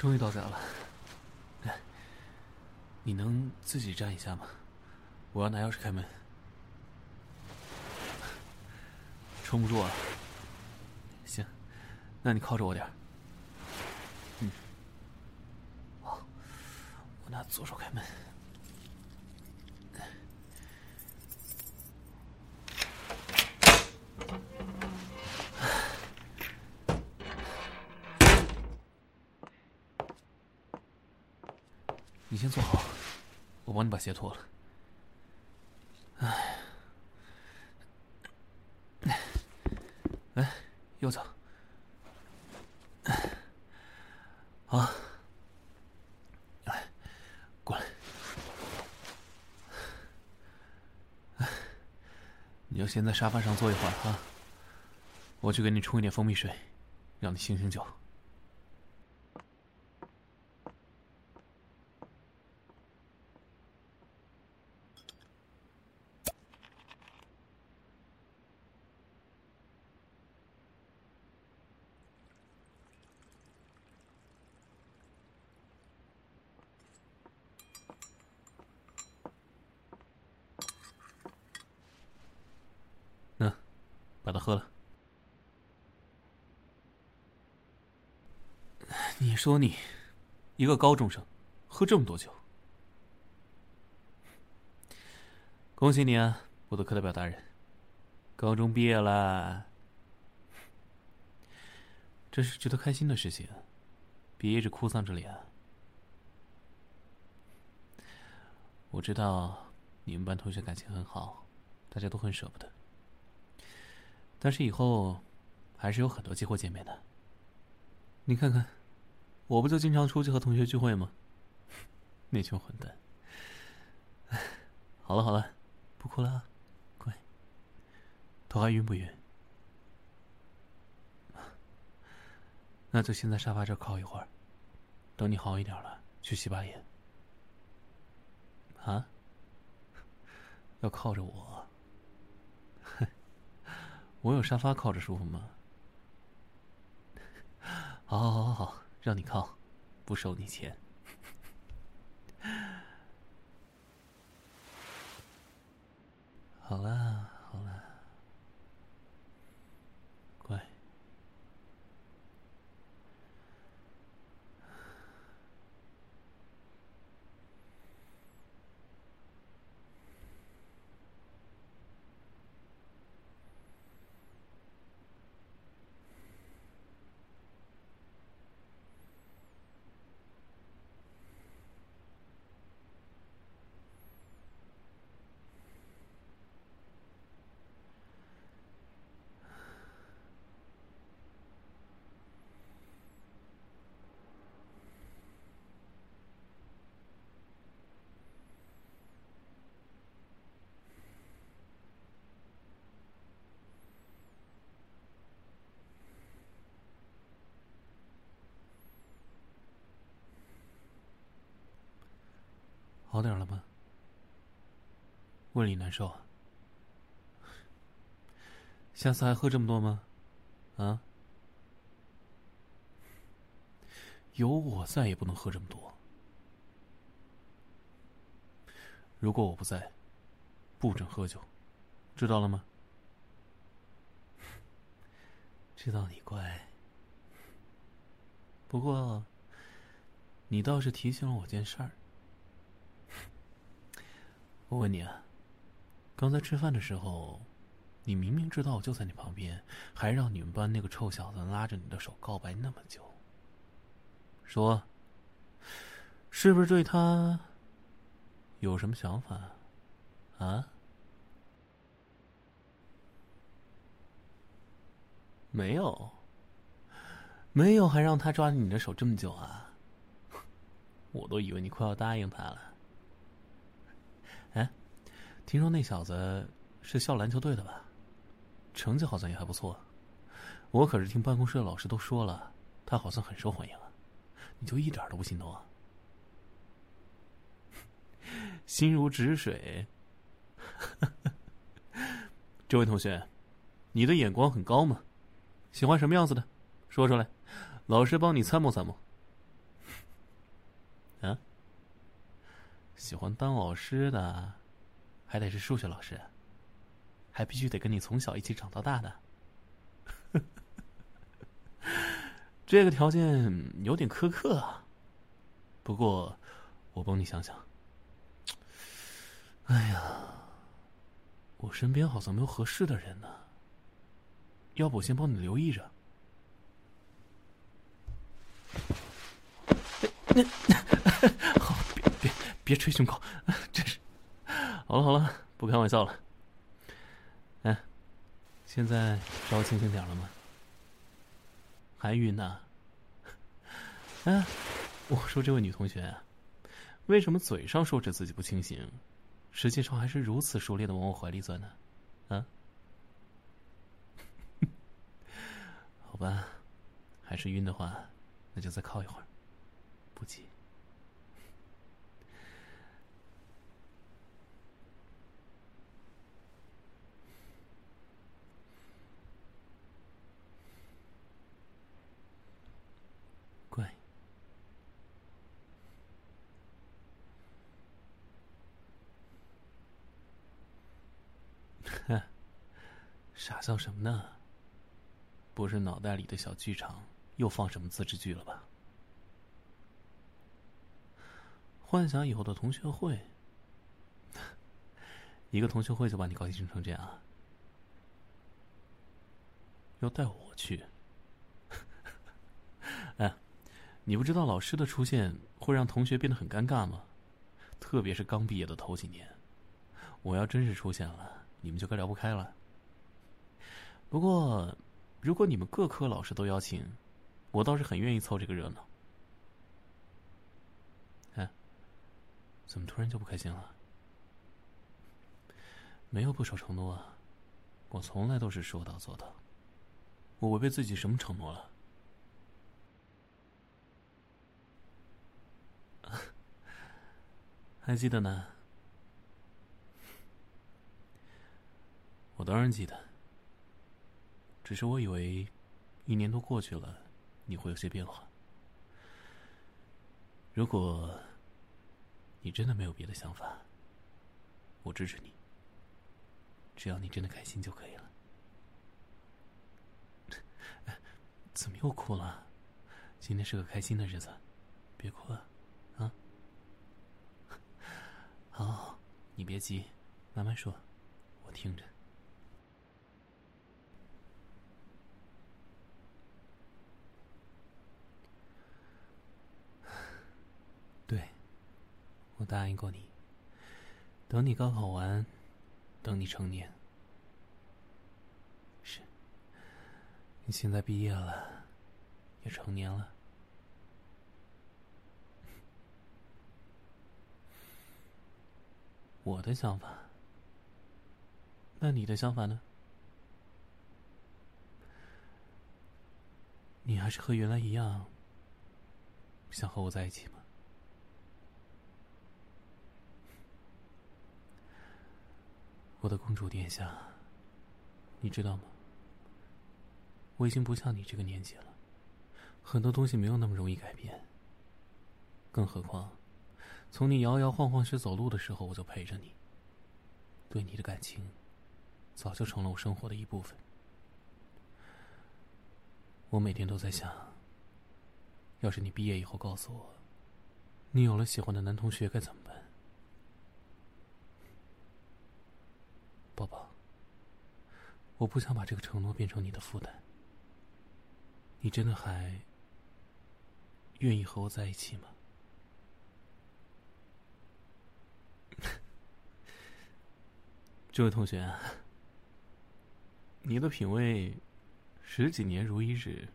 终于到家了。你能自己站一下吗？我要拿钥匙开门。撑不住啊。行，那你靠着我点嗯。好，我拿左手开门。先坐好，我帮你把鞋脱了。哎，来，右脚。好，来，过来。你就先在沙发上坐一会儿啊，我去给你冲一点蜂蜜水，让你醒醒酒。把它喝了。你说你，一个高中生，喝这么多酒？恭喜你啊，我的课代表大人，高中毕业了，这是值得开心的事情，别一直哭丧着脸。我知道你们班同学感情很好，大家都很舍不得。但是以后还是有很多机会见面的。你看看，我不就经常出去和同学聚会吗？那群混蛋！好了好了，不哭了，乖。头还晕不晕？那就先在沙发这靠一会儿，等你好一点了，去洗把脸。啊？要靠着我？我有沙发靠着舒服吗？好，好，好，好，好，让你靠，不收你钱。好了。好了好点了吗？胃里难受。下次还喝这么多吗？啊？有我在也不能喝这么多。如果我不在，不准喝酒，知道了吗？知道你乖。不过，你倒是提醒了我件事儿。我问你啊，刚才吃饭的时候，你明明知道我就在你旁边，还让你们班那个臭小子拉着你的手告白那么久。说，是不是对他有什么想法？啊？没有，没有，还让他抓着你的手这么久啊？我都以为你快要答应他了。听说那小子是校篮球队的吧？成绩好像也还不错。我可是听办公室的老师都说了他好像很受欢迎。啊你就一点都不心动啊？心如止水。这位同学你的眼光很高嘛喜欢什么样子的？说出来老师帮你参谋参谋。啊？喜欢当老师的还得是数学老师，还必须得跟你从小一起长到大的。这个条件有点苛刻啊。不过，我帮你想想。哎呀，我身边好像没有合适的人呢。要不我先帮你留意着。好，别别别吹胸口，真是。好了好了，不开玩笑了。哎，现在稍微清醒点了吗？还晕呢？哎，我说这位女同学，为什么嘴上说着自己不清醒，实际上还是如此熟练的往我怀里钻呢？啊？好吧，还是晕的话，那就再靠一会儿。不急，乖，傻笑什么呢？不是脑袋里的小剧场又放什么自制剧了吧？幻想以后的同学会，一个同学会就把你高兴成这样，要带我去？哎，你不知道老师的出现会让同学变得很尴尬吗？特别是刚毕业的头几年，我要真是出现了，你们就该聊不开了。不过，如果你们各科老师都邀请，我倒是很愿意凑这个热闹。哎怎么突然就不开心了？没有不守承诺啊，我从来都是说到做到。我违背自己什么承诺了？还记得呢？我当然记得。只是我以为，一年多过去了，你会有些变化。如果……你真的没有别的想法，我支持你。只要你真的开心就可以了。怎么又哭了？今天是个开心的日子，别哭啊！啊，好，你别急，慢慢说，我听着。我答应过你，等你高考完，等你成年。是，你现在毕业了，也成年了。我的想法，那你的想法呢？你还是和原来一样，想和我在一起吗？我的公主殿下，你知道吗？我已经不像你这个年纪了，很多东西没有那么容易改变。更何况，从你摇摇晃晃学走路的时候，我就陪着你。对你的感情，早就成了我生活的一部分。我每天都在想，要是你毕业以后告诉我，你有了喜欢的男同学，该怎么办？宝宝，我不想把这个承诺变成你的负担。你真的还愿意和我在一起吗？这位同学，你的品味十几年如一日，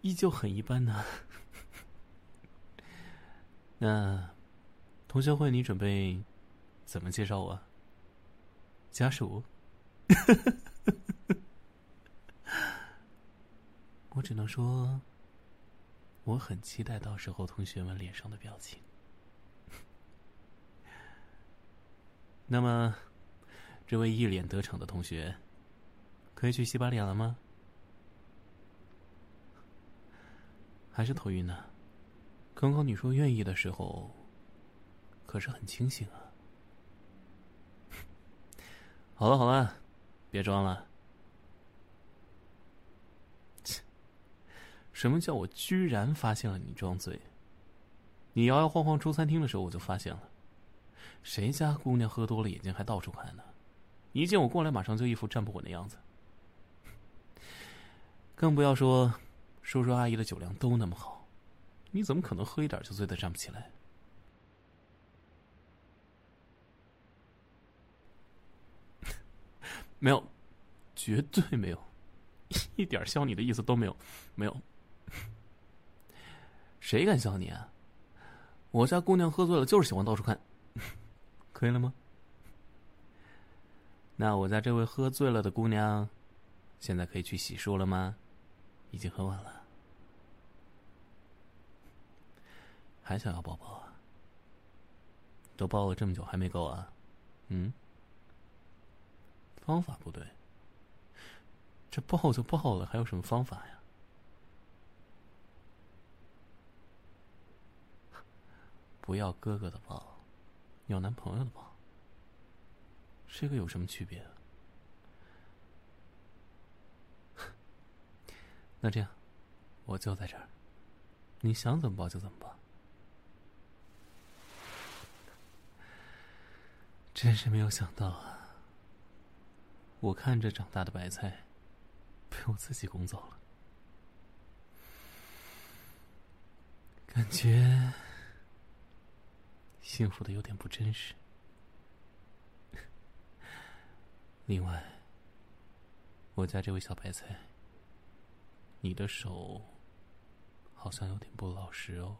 依旧很一般呢。那同学会你准备怎么介绍我？啊家属，我只能说，我很期待到时候同学们脸上的表情。那么，这位一脸得逞的同学，可以去洗把脸了吗？还是头晕呢？刚刚你说愿意的时候，可是很清醒啊。好了好了，别装了。切，什么叫我居然发现了你装醉？你摇摇晃晃出餐厅的时候，我就发现了。谁家姑娘喝多了，眼睛还到处看呢？一见我过来，马上就一副站不稳的样子。更不要说，叔叔阿姨的酒量都那么好，你怎么可能喝一点就醉得站不起来？没有，绝对没有，一点笑你的意思都没有，没有。谁敢笑你啊？我家姑娘喝醉了就是喜欢到处看，可以了吗？那我家这位喝醉了的姑娘，现在可以去洗漱了吗？已经很晚了，还想要抱抱啊？都抱了这么久还没够啊？嗯？方法不对，这抱就抱了，还有什么方法呀？不要哥哥的抱，要男朋友的抱，这个有什么区别？那这样，我就在这儿，你想怎么抱就怎么抱。真是没有想到啊！我看着长大的白菜，被我自己拱走了，感觉幸福的有点不真实。另外，我家这位小白菜，你的手好像有点不老实哦。